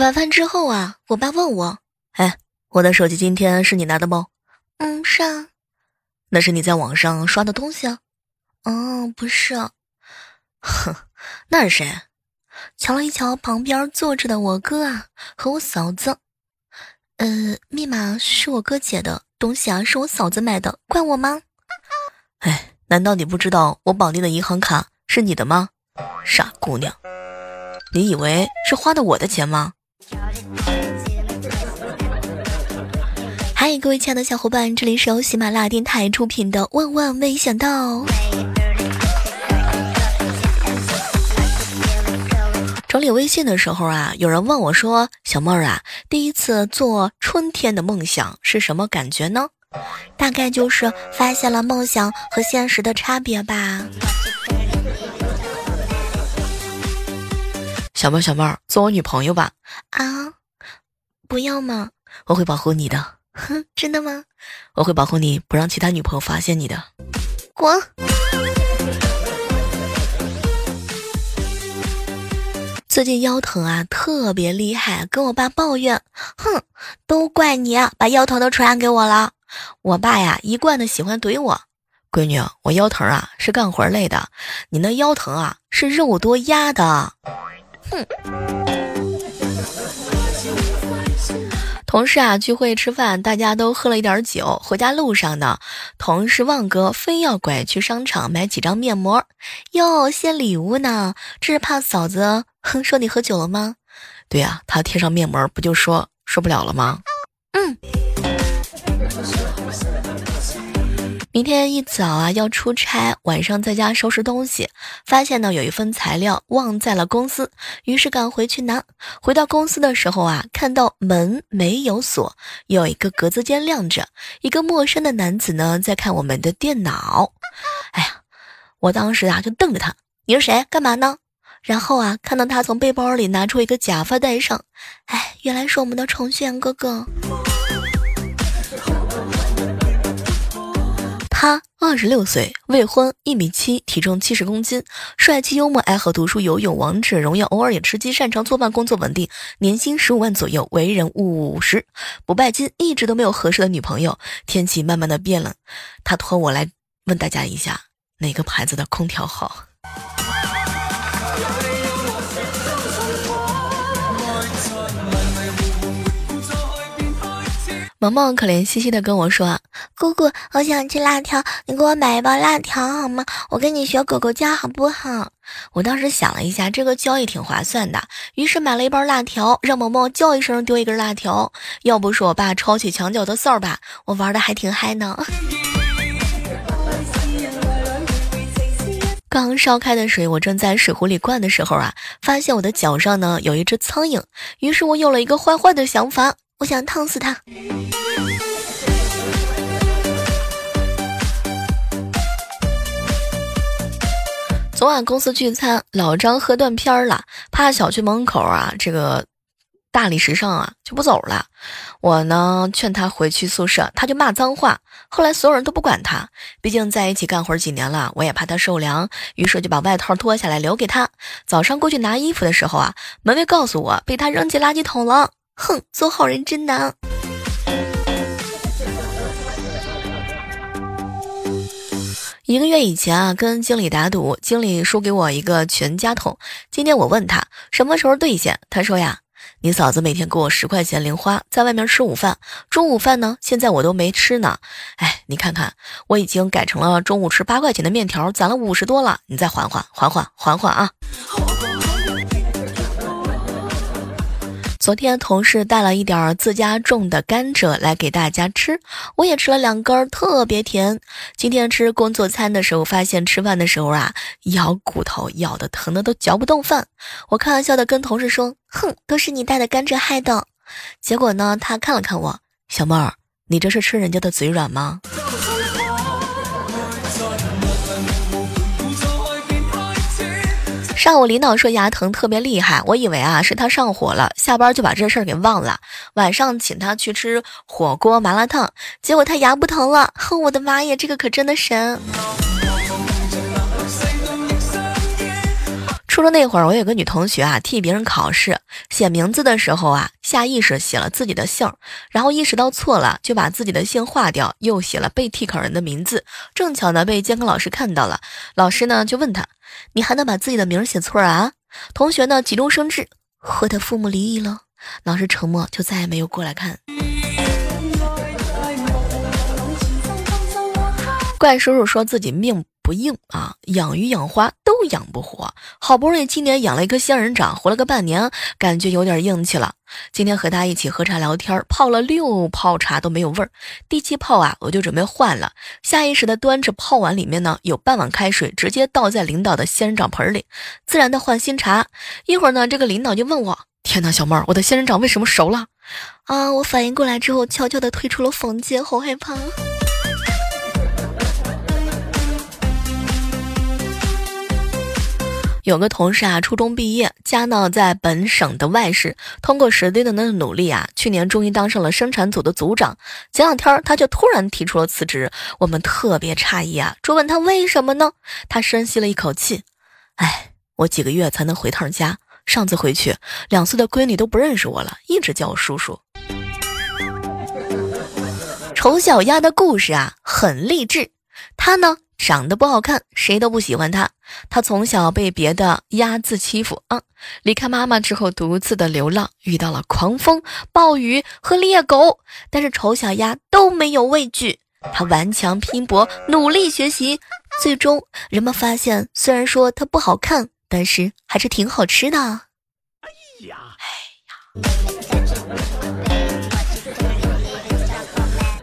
晚饭之后啊，我爸问我：“哎，我的手机今天是你拿的不？”“嗯，是啊。”“那是你在网上刷的东西啊？”“哦，不是。”“ 哼，那是谁？”瞧了一瞧旁边坐着的我哥啊和我嫂子。“呃，密码是我哥解的，东西啊是我嫂子买的，怪我吗？”“哎，难道你不知道我绑定的银行卡是你的吗？傻姑娘，你以为是花的我的钱吗？”嗨，各位亲爱的小伙伴，这里是由喜马拉雅电台出品的《万万没想到》。整理微信的时候啊，有人问我说：“小妹儿啊，第一次做春天的梦想是什么感觉呢？”大概就是发现了梦想和现实的差别吧。小妹儿，小妹儿，做我女朋友吧。啊。不要嘛？我会保护你的。哼，真的吗？我会保护你，不让其他女朋友发现你的。滚！最近腰疼啊，特别厉害，跟我爸抱怨。哼，都怪你把腰疼都传染给我了。我爸呀，一贯的喜欢怼我。闺女，我腰疼啊，是干活累的。你那腰疼啊，是肉多压的。哼。同事啊聚会吃饭，大家都喝了一点酒。回家路上呢，同事旺哥非要拐去商场买几张面膜，哟，献礼物呢。这是怕嫂子哼说你喝酒了吗？对呀，他贴上面膜不就说受不了了吗？嗯。明天一早啊要出差，晚上在家收拾东西，发现呢有一份材料忘在了公司，于是赶回去拿。回到公司的时候啊，看到门没有锁，有一个格子间亮着，一个陌生的男子呢在看我们的电脑。哎呀，我当时啊就瞪着他，你是谁？干嘛呢？然后啊看到他从背包里拿出一个假发戴上，哎，原来是我们的程序员哥哥。他二十六岁，未婚，一米七，体重七十公斤，帅气幽默，爱好读书、游泳、王者荣耀，偶尔也吃鸡，擅长做饭，工作稳定，年薪十五万左右，为人务实，不拜金，一直都没有合适的女朋友。天气慢慢的变冷，他托我来问大家一下，哪个牌子的空调好？萌萌可怜兮兮的跟我说：“姑姑，我想吃辣条，你给我买一包辣条好吗？我跟你学狗狗叫好不好？”我当时想了一下，这个交易挺划算的，于是买了一包辣条，让萌萌叫一声丢一根辣条。要不是我爸抄起墙角的扫把，我玩的还挺嗨呢。刚烧开的水，我正在水壶里灌的时候啊，发现我的脚上呢有一只苍蝇，于是我有了一个坏坏的想法。我想烫死他。昨晚公司聚餐，老张喝断片了，趴小区门口啊，这个大理石上啊就不走了。我呢劝他回去宿舍，他就骂脏话。后来所有人都不管他，毕竟在一起干活几年了，我也怕他受凉，于是就把外套脱下来留给他。早上过去拿衣服的时候啊，门卫告诉我被他扔进垃圾桶了。哼，做好人真难。一个月以前啊，跟经理打赌，经理输给我一个全家桶。今天我问他什么时候兑现，他说呀，你嫂子每天给我十块钱零花，在外面吃午饭，中午饭呢，现在我都没吃呢。哎，你看看，我已经改成了中午吃八块钱的面条，攒了五十多了，你再缓缓，缓缓，缓缓啊。昨天同事带了一点自家种的甘蔗来给大家吃，我也吃了两根，特别甜。今天吃工作餐的时候，发现吃饭的时候啊，咬骨头咬的疼的都嚼不动饭。我开玩笑的跟同事说：“哼，都是你带的甘蔗害的。”结果呢，他看了看我，小妹儿，你这是吃人家的嘴软吗？上午领导说牙疼特别厉害，我以为啊是他上火了，下班就把这事儿给忘了。晚上请他去吃火锅麻辣烫，结果他牙不疼了。哼，我的妈呀，这个可真的神！初中那会儿，我有个女同学啊，替别人考试写名字的时候啊，下意识写了自己的姓，然后意识到错了，就把自己的姓划掉，又写了被替考人的名字。正巧呢，被监考老师看到了，老师呢就问他：“你还能把自己的名写错啊？”同学呢急中生智：“和他父母离异了。”老师沉默，就再也没有过来看。怪叔叔说自己命。不硬啊，养鱼养花都养不活，好不容易今年养了一颗仙人掌，活了个半年，感觉有点硬气了。今天和他一起喝茶聊天，泡了六泡茶都没有味儿，第七泡啊，我就准备换了，下意识的端着泡碗里面呢有半碗开水，直接倒在领导的仙人掌盆里，自然的换新茶。一会儿呢，这个领导就问我：“天哪，小妹儿，我的仙人掌为什么熟了？”啊，我反应过来之后，悄悄的退出了房间，好害怕。有个同事啊，初中毕业，家呢在本省的外市，通过实地的那努力啊，去年终于当上了生产组的组长。前两天他就突然提出了辞职，我们特别诧异啊，追问他为什么呢？他深吸了一口气，哎，我几个月才能回趟家，上次回去，两岁的闺女都不认识我了，一直叫我叔叔。丑小鸭的故事啊，很励志，他呢？长得不好看，谁都不喜欢他。他从小被别的鸭子欺负啊，离开妈妈之后，独自的流浪，遇到了狂风、暴雨和猎狗，但是丑小鸭都没有畏惧。他顽强拼搏，努力学习，最终人们发现，虽然说它不好看，但是还是挺好吃的。哎呀，哎呀。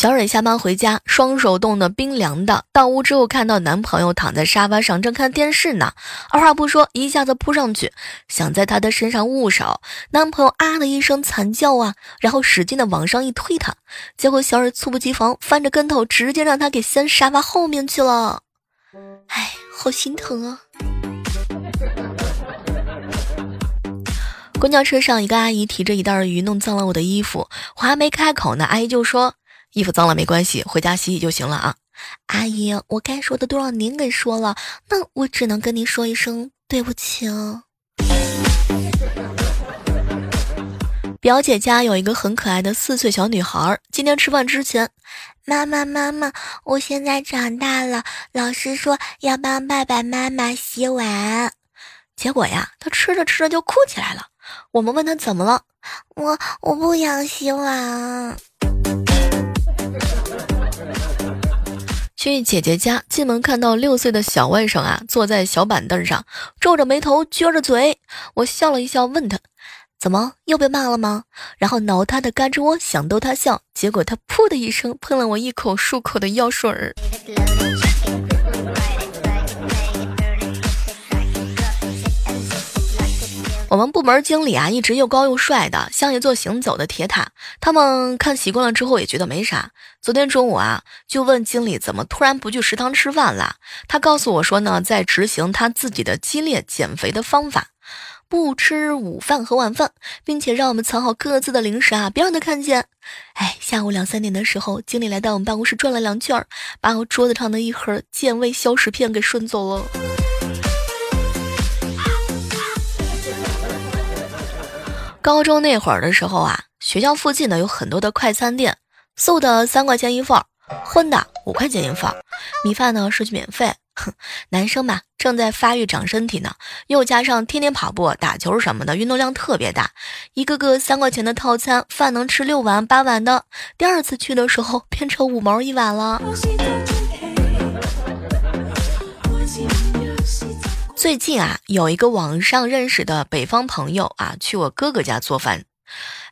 小蕊下班回家，双手冻得冰凉的。到屋之后，看到男朋友躺在沙发上正看电视呢，二话不说，一下子扑上去，想在他的身上捂手。男朋友啊的一声惨叫啊，然后使劲的往上一推他，结果小蕊猝不及防，翻着跟头，直接让他给掀沙发后面去了。哎，好心疼啊！公交车上，一个阿姨提着一袋鱼，弄脏了我的衣服，我还没开口呢，阿姨就说。衣服脏了没关系，回家洗洗就行了啊！阿姨，我该说的都让您给说了，那我只能跟您说一声对不起哦。表姐家有一个很可爱的四岁小女孩，今天吃饭之前，妈妈妈妈，我现在长大了，老师说要帮爸爸妈妈洗碗，结果呀，她吃着吃着就哭起来了。我们问她怎么了，我我不想洗碗。去姐姐家，进门看到六岁的小外甥啊，坐在小板凳上，皱着眉头，撅着嘴。我笑了一笑，问他：“怎么又被骂了吗？”然后挠他的胳肢窝，想逗他笑，结果他噗的一声喷了我一口漱口的药水儿。我们部门经理啊，一直又高又帅的，像一座行走的铁塔。他们看习惯了之后，也觉得没啥。昨天中午啊，就问经理怎么突然不去食堂吃饭了。他告诉我说呢，在执行他自己的激烈减肥的方法，不吃午饭和晚饭，并且让我们藏好各自的零食啊，别让他看见。哎，下午两三点的时候，经理来到我们办公室转了两圈，把我桌子上的一盒健胃消食片给顺走了。高中那会儿的时候啊，学校附近呢有很多的快餐店，素的三块钱一份，荤的五块钱一份，米饭呢是去免费。哼，男生嘛正在发育长身体呢，又加上天天跑步、打球什么的，运动量特别大，一个个三块钱的套餐，饭能吃六碗八碗的。第二次去的时候变成五毛一碗了。最近啊，有一个网上认识的北方朋友啊，去我哥哥家做饭。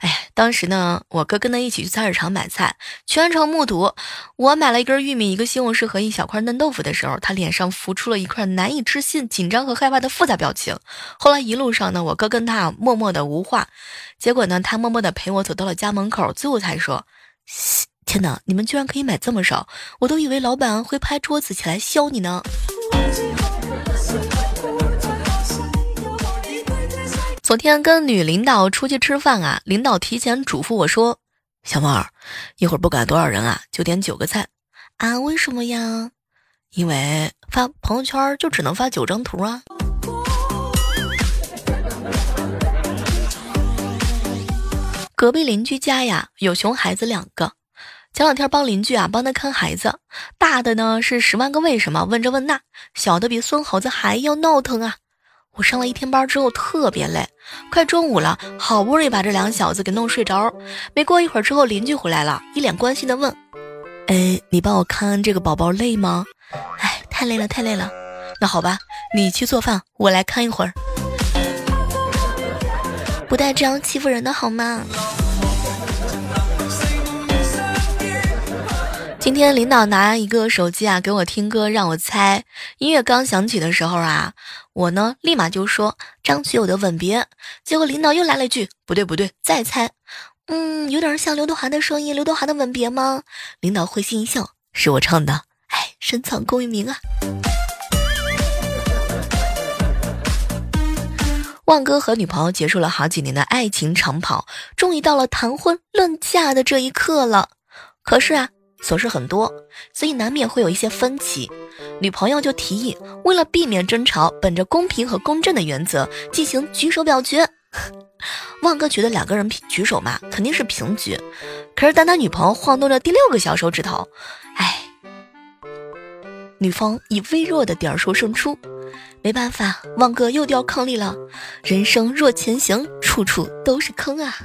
哎，当时呢，我哥跟他一起去菜市场买菜，全程目睹我买了一根玉米、一个西红柿和一小块嫩豆腐的时候，他脸上浮出了一块难以置信、紧张和害怕的复杂表情。后来一路上呢，我哥跟他默默的无话，结果呢，他默默的陪我走到了家门口，最后才说：“天哪，你们居然可以买这么少，我都以为老板会拍桌子起来削你呢。”昨天跟女领导出去吃饭啊领导提前嘱咐我说小猫儿一会儿不管多少人啊就点九个菜啊为什么呀？因为发朋友圈就只能发九张图啊。隔壁邻居家呀有熊孩子两个。前两天帮邻居啊帮他看孩子，大的呢是十万个为什么问这问那，小的比孙猴子还要闹腾啊。我上了一天班之后特别累，快中午了，好不容易把这两小子给弄睡着。没过一会儿之后，邻居回来了，一脸关心的问：“哎，你帮我看这个宝宝累吗？”“哎，太累了，太累了。”“那好吧，你去做饭，我来看一会儿。”不带这样欺负人的好吗？今天领导拿一个手机啊给我听歌，让我猜。音乐刚响起的时候啊，我呢立马就说张学友的《吻别》。结果领导又来了一句：“不对不对，再猜。”嗯，有点像刘德华的声音，刘德华的《吻别》吗？领导会心一笑，是我唱的。哎，深藏功与名啊！旺哥和女朋友结束了好几年的爱情长跑，终于到了谈婚论嫁的这一刻了。可是啊。琐事很多，所以难免会有一些分歧。女朋友就提议，为了避免争吵，本着公平和公正的原则进行举手表决。旺哥觉得两个人举手嘛，肯定是平局。可是当他女朋友晃动着第六个小手指头，哎，女方以微弱的点数胜出。没办法，旺哥又掉坑里了。人生若前行，处处都是坑啊。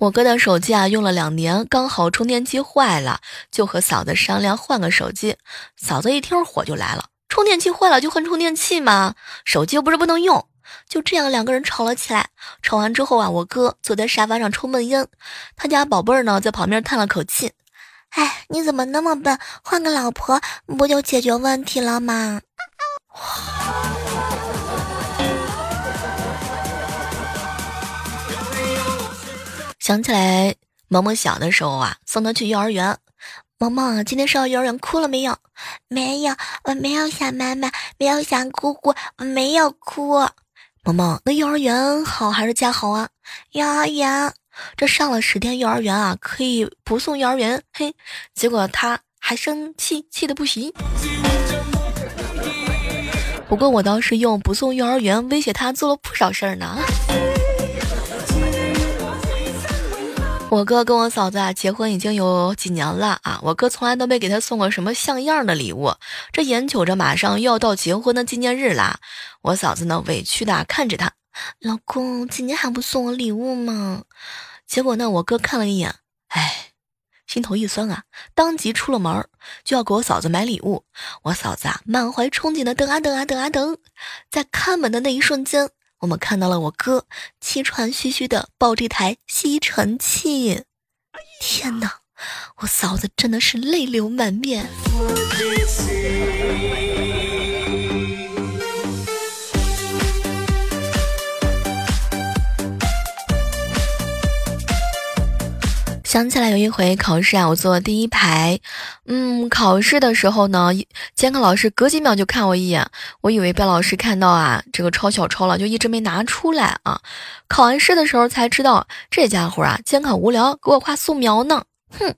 我哥的手机啊，用了两年，刚好充电器坏了，就和嫂子商量换个手机。嫂子一听火就来了，充电器坏了就换充电器吗？手机又不是不能用。就这样两个人吵了起来。吵完之后啊，我哥坐在沙发上抽闷烟，他家宝贝儿呢在旁边叹了口气：“哎，你怎么那么笨？换个老婆不就解决问题了吗？”想起来，萌萌小的时候啊，送她去幼儿园。萌萌今天上幼儿园哭了没有？没有，我没有想妈妈，没有想姑姑，我没有哭。萌萌，那幼儿园好还是家好啊？幼儿园，这上了十天幼儿园啊，可以不送幼儿园。嘿，结果他还生气，气的不行。不过我倒是用不送幼儿园威胁他做了不少事儿呢。我哥跟我嫂子啊结婚已经有几年了啊，我哥从来都没给他送过什么像样的礼物。这眼瞅着马上又要到结婚的纪念日啦，我嫂子呢委屈的看着他，老公今年还不送我礼物吗？结果呢，我哥看了一眼，哎，心头一酸啊，当即出了门就要给我嫂子买礼物。我嫂子啊满怀憧憬的等啊等啊等啊等，在开门的那一瞬间。我们看到了我哥气喘吁吁的抱这台吸尘器，天哪，我嫂子真的是泪流满面。想起来有一回考试啊，我坐第一排，嗯，考试的时候呢，监考老师隔几秒就看我一眼，我以为被老师看到啊，这个抄小抄了，就一直没拿出来啊。考完试的时候才知道，这家伙啊，监考无聊，给我画素描呢，哼。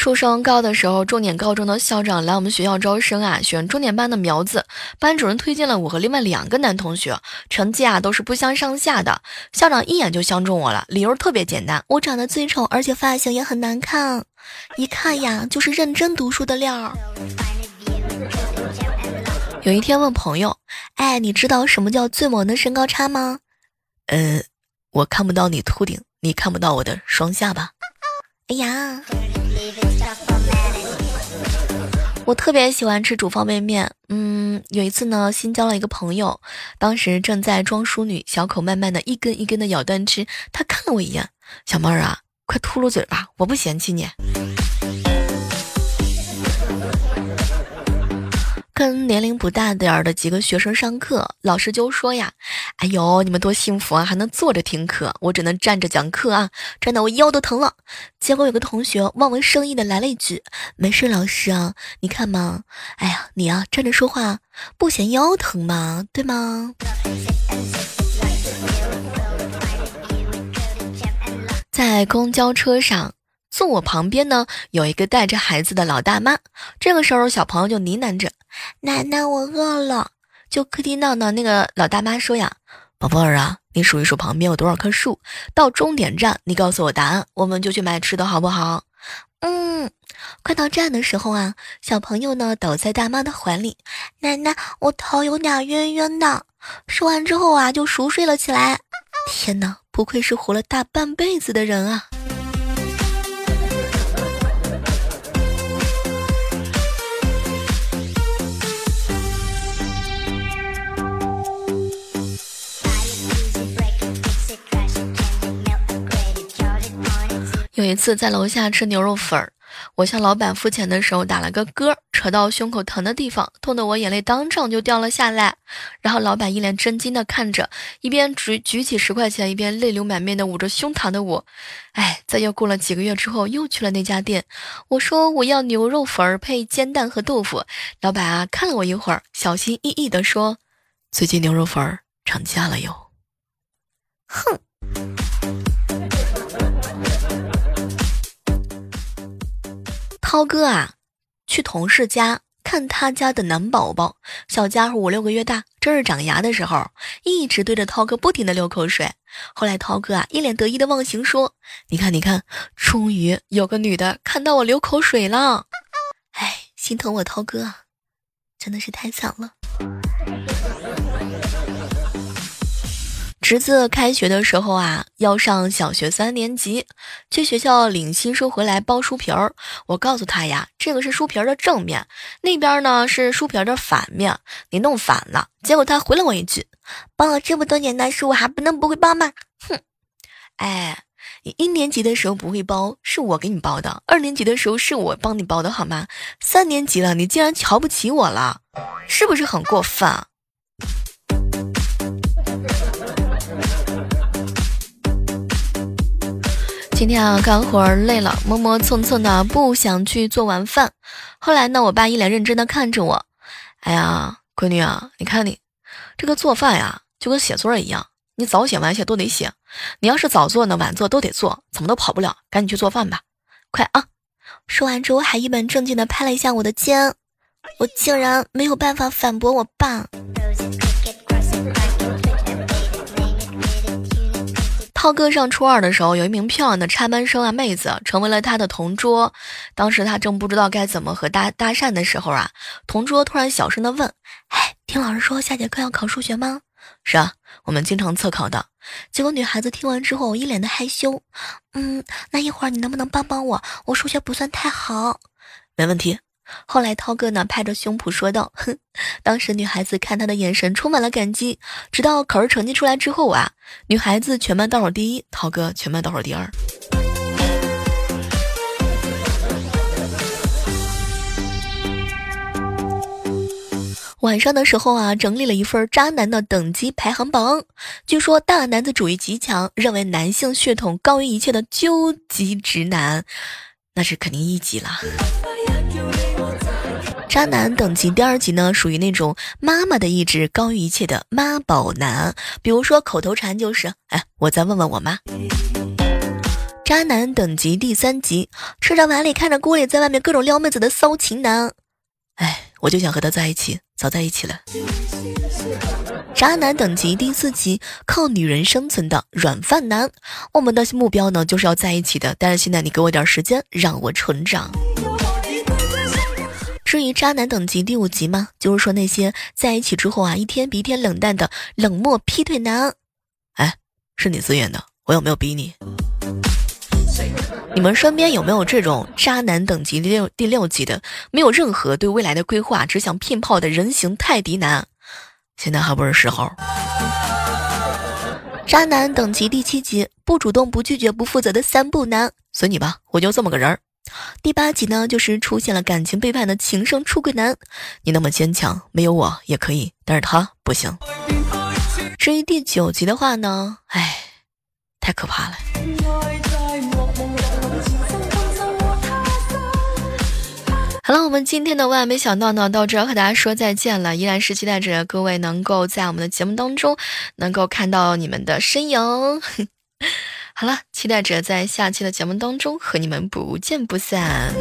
初升高的时候，重点高中的校长来我们学校招生啊，选重点班的苗子。班主任推荐了我和另外两个男同学，成绩啊都是不相上下的。校长一眼就相中我了，理由特别简单，我长得最丑，而且发型也很难看，一看呀就是认真读书的料。有一天问朋友，哎，你知道什么叫最萌的身高差吗？呃，我看不到你秃顶，你看不到我的双下巴。哎呀。我特别喜欢吃煮方便面。嗯，有一次呢，新交了一个朋友，当时正在装淑女，小口慢慢的一根一根的咬断吃。他看了我一眼，小妹儿啊，快秃噜嘴吧，我不嫌弃你。跟年龄不大点儿的几个学生上课，老师就说呀：“哎呦，你们多幸福啊，还能坐着听课，我只能站着讲课啊，站的我腰都疼了。”结果有个同学望文生义的来了一句：“没事，老师啊，你看嘛，哎呀，你啊站着说话不嫌腰疼吗？对吗？”在公交车上，坐我旁边呢有一个带着孩子的老大妈。这个时候，小朋友就呢喃着：“奶奶，我饿了。”就可听到呢那个老大妈说呀：“宝贝儿啊，你数一数旁边有多少棵树，到终点站你告诉我答案，我们就去买吃的，好不好？”嗯。快到站的时候啊，小朋友呢倒在大妈的怀里，奶奶，我头有点晕晕的。说完之后啊，就熟睡了起来。天哪，不愧是活了大半辈子的人啊！有一次在楼下吃牛肉粉儿。我向老板付钱的时候打了个嗝，扯到胸口疼的地方，痛得我眼泪当场就掉了下来。然后老板一脸震惊的看着，一边举举起十块钱，一边泪流满面的捂着胸膛的我。哎，在又过了几个月之后，又去了那家店，我说我要牛肉粉儿配煎蛋和豆腐。老板啊看了我一会儿，小心翼翼的说：“最近牛肉粉儿涨价了哟。”哼。涛哥啊，去同事家看他家的男宝宝，小家伙五六个月大，正是长牙的时候，一直对着涛哥不停的流口水。后来涛哥啊，一脸得意的忘形说：“你看，你看，终于有个女的看到我流口水了。”哎，心疼我涛哥，真的是太惨了。侄子开学的时候啊，要上小学三年级，去学校领新书回来包书皮儿。我告诉他呀，这个是书皮儿的正面，那边呢是书皮儿的反面，你弄反了。结果他回了我一句：“包了这么多年的书，我还不能不会包吗？”哼，哎，你一年级的时候不会包，是我给你包的；二年级的时候是我帮你包的，好吗？三年级了，你竟然瞧不起我了，是不是很过分？今天啊，干活累了，磨磨蹭蹭的，不想去做晚饭。后来呢，我爸一脸认真的看着我，哎呀，闺女啊，你看你这个做饭呀，就跟写作一样，你早写晚写都得写。你要是早做呢，晚做都得做，怎么都跑不了。赶紧去做饭吧，快啊！说完之后，还一本正经的拍了一下我的肩，我竟然没有办法反驳我爸。涛哥上初二的时候，有一名漂亮的插班生啊妹子成为了他的同桌。当时他正不知道该怎么和搭搭讪的时候啊，同桌突然小声的问：“哎，听老师说下节课要考数学吗？”“是啊，我们经常测考的。”结果女孩子听完之后一脸的害羞。“嗯，那一会儿你能不能帮帮我？我数学不算太好。”“没问题。”后来，涛哥呢拍着胸脯说道：“哼，当时女孩子看他的眼神充满了感激。直到考试成绩出来之后啊，女孩子全班倒数第一，涛哥全班倒数第二。”晚上的时候啊，整理了一份渣男的等级排行榜。据说大男子主义极强，认为男性血统高于一切的究极直男，那是肯定一级了。渣男等级第二级呢，属于那种妈妈的意志高于一切的妈宝男，比如说口头禅就是，哎，我再问问我妈。渣男等级第三级，吃着碗里看着锅里，在外面各种撩妹子的骚情男，哎，我就想和他在一起，早在一起了。渣男等级第四级，靠女人生存的软饭男，我们的目标呢就是要在一起的，但是现在你给我点时间，让我成长。至于渣男等级第五级吗？就是说那些在一起之后啊，一天比一天冷淡的冷漠劈腿男。哎，是你自愿的，我有没有逼你？你们身边有没有这种渣男等级六第六级的，没有任何对未来的规划，只想骗炮的人形泰迪男？现在还不是时候。渣男等级第七级，不主动、不拒绝、不负责的三不男。随你吧，我就这么个人儿。第八集呢，就是出现了感情背叛的情圣出轨男。你那么坚强，没有我也可以，但是他不行。至于第九集的话呢，唉，太可怕了。好了，我们今天的万万没想到呢，到这和大家说再见了。依然是期待着各位能够在我们的节目当中能够看到你们的身影。好了，期待着在下期的节目当中和你们不见不散。